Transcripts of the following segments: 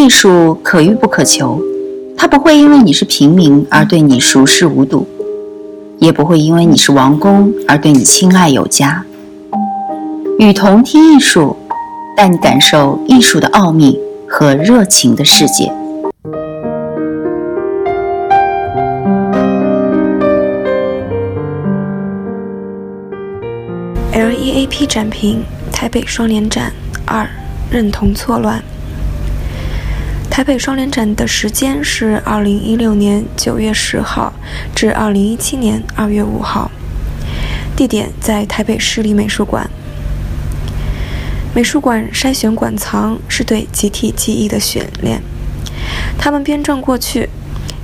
艺术可遇不可求，它不会因为你是平民而对你熟视无睹，也不会因为你是王公而对你青睐有加。与同听艺术，带你感受艺术的奥秘和热情的世界。LEAP 展评：台北双年展二，认同错乱。台北双年展的时间是二零一六年九月十号至二零一七年二月五号，地点在台北市立美术馆。美术馆筛选馆藏是对集体记忆的选练，他们编撰过去，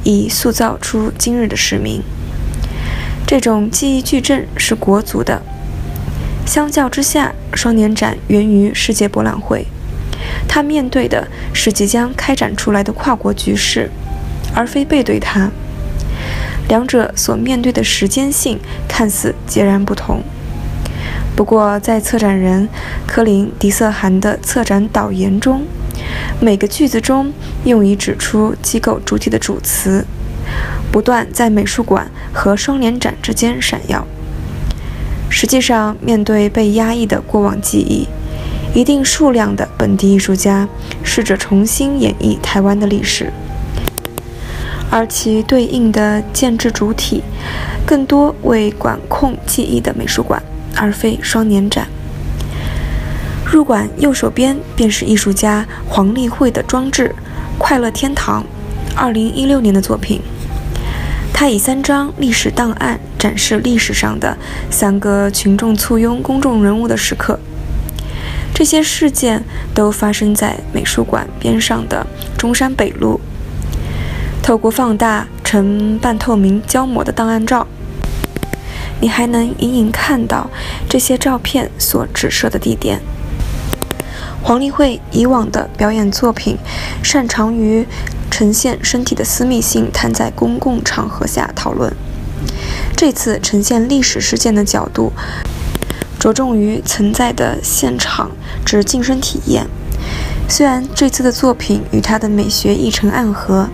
以塑造出今日的市民。这种记忆矩阵是国足的。相较之下，双年展源于世界博览会。他面对的是即将开展出来的跨国局势，而非背对它。两者所面对的时间性看似截然不同。不过，在策展人科林·迪瑟涵的策展导言中，每个句子中用以指出机构主体的主词，不断在美术馆和双年展之间闪耀。实际上，面对被压抑的过往记忆。一定数量的本地艺术家试着重新演绎台湾的历史，而其对应的建制主体更多为管控记忆的美术馆，而非双年展。入馆右手边便是艺术家黄立慧的装置《快乐天堂》，二零一六年的作品。他以三张历史档案展示历史上的三个群众簇拥公众人物的时刻。这些事件都发生在美术馆边上的中山北路。透过放大呈半透明胶膜的档案照，你还能隐隐看到这些照片所指涉的地点。黄立慧以往的表演作品擅长于呈现身体的私密性，摊在公共场合下讨论。这次呈现历史事件的角度。着重于存在的现场之近身体验。虽然这次的作品与他的美学一成暗合，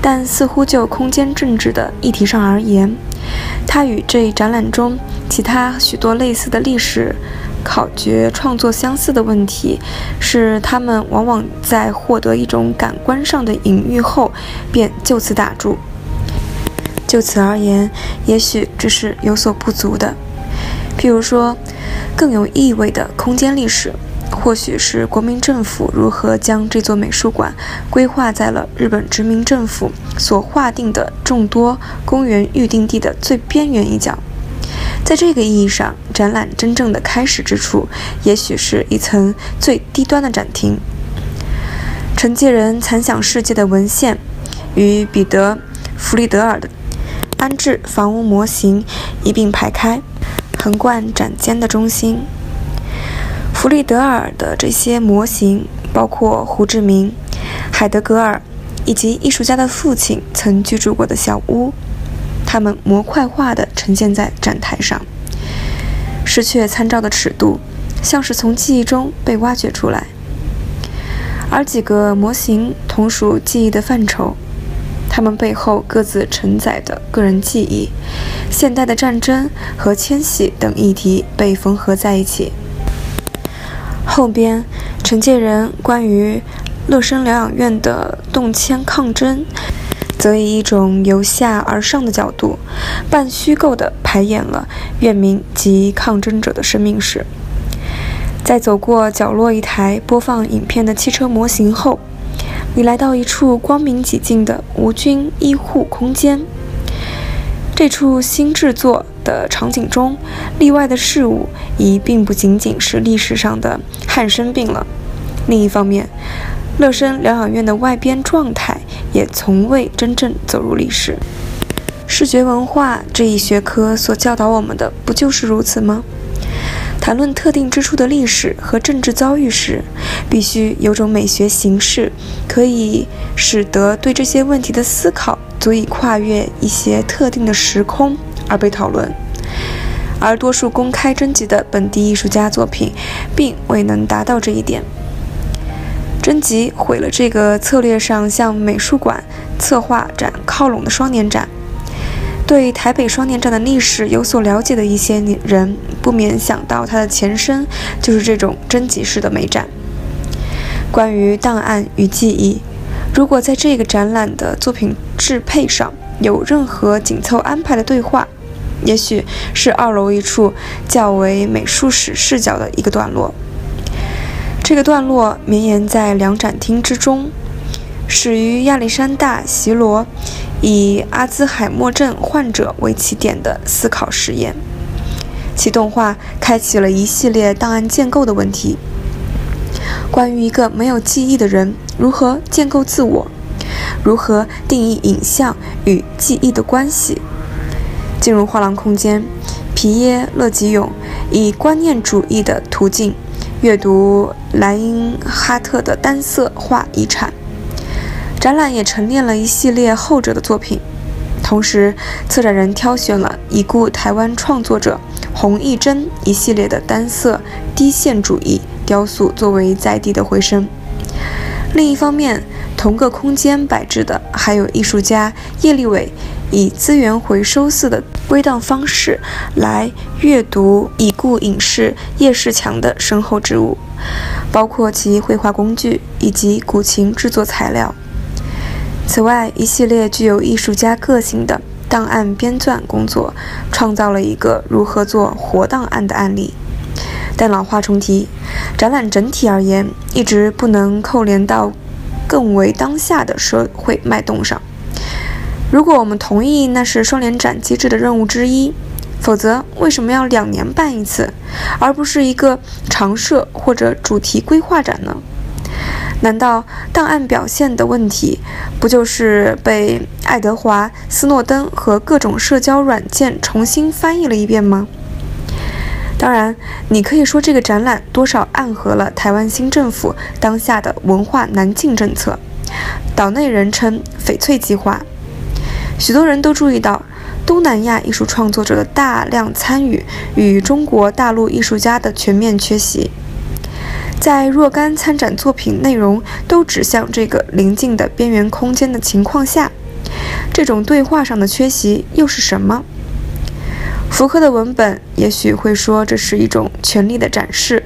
但似乎就空间政治的议题上而言，他与这一展览中其他许多类似的历史考掘创作相似的问题，是他们往往在获得一种感官上的隐喻后，便就此打住。就此而言，也许这是有所不足的。譬如说，更有意味的空间历史，或许是国民政府如何将这座美术馆规划在了日本殖民政府所划定的众多公园预定地的最边缘一角。在这个意义上，展览真正的开始之处，也许是一层最低端的展厅。承接人残响世界的文献与彼得·弗里德尔的安置房屋模型一并排开。横贯展间的中心，弗里德尔的这些模型，包括胡志明、海德格尔以及艺术家的父亲曾居住过的小屋，它们模块化地呈现在展台上，失去参照的尺度，像是从记忆中被挖掘出来。而几个模型同属记忆的范畴。他们背后各自承载的个人记忆、现代的战争和迁徙等议题被缝合在一起。后边，承建人关于乐生疗养院的动迁抗争，则以一种由下而上的角度，半虚构地排演了院民及抗争者的生命史。在走过角落一台播放影片的汽车模型后。你来到一处光明几净的无菌医护空间。这处新制作的场景中，例外的事物已并不仅仅是历史上的汉生病了。另一方面，乐生疗养院的外边状态也从未真正走入历史。视觉文化这一学科所教导我们的，不就是如此吗？谈论特定之处的历史和政治遭遇时，必须有种美学形式，可以使得对这些问题的思考足以跨越一些特定的时空而被讨论。而多数公开征集的本地艺术家作品，并未能达到这一点。征集毁了这个策略上向美术馆策划展靠拢的双年展。对台北双年展的历史有所了解的一些人，不免想到它的前身就是这种征集式的美展。关于档案与记忆，如果在这个展览的作品制配上有任何紧凑安排的对话，也许是二楼一处较为美术史视角的一个段落。这个段落绵延在两展厅之中，始于亚历山大·席罗。以阿兹海默症患者为起点的思考实验，其动画开启了一系列档案建构的问题。关于一个没有记忆的人如何建构自我，如何定义影像与记忆的关系。进入画廊空间，皮耶·勒吉永以观念主义的途径阅读莱因哈特的单色画遗产。展览也陈列了一系列后者的作品，同时策展人挑选了已故台湾创作者洪义珍一系列的单色低线主义雕塑作为在地的回声。另一方面，同个空间摆置的还有艺术家叶立伟以资源回收似的归档方式来阅读已故影视叶世强的身后之物，包括其绘画工具以及古琴制作材料。此外，一系列具有艺术家个性的档案编纂工作，创造了一个如何做活档案的案例。但老话重提，展览整体而言，一直不能扣连到更为当下的社会脉动上。如果我们同意那是双联展机制的任务之一，否则为什么要两年办一次，而不是一个常设或者主题规划展呢？难道档案表现的问题，不就是被爱德华·斯诺登和各种社交软件重新翻译了一遍吗？当然，你可以说这个展览多少暗合了台湾新政府当下的文化南进政策，岛内人称“翡翠计划”。许多人都注意到东南亚艺术创作者的大量参与与中国大陆艺术家的全面缺席。在若干参展作品内容都指向这个临近的边缘空间的情况下，这种对话上的缺席又是什么？福柯的文本也许会说这是一种权力的展示，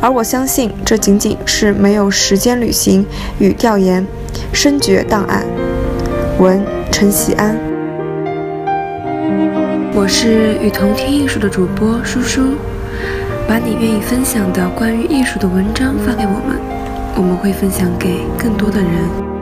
而我相信这仅仅是没有时间旅行与调研，深觉档案。文陈喜安，我是与同听艺术的主播舒舒。把你愿意分享的关于艺术的文章发给我们，我们会分享给更多的人。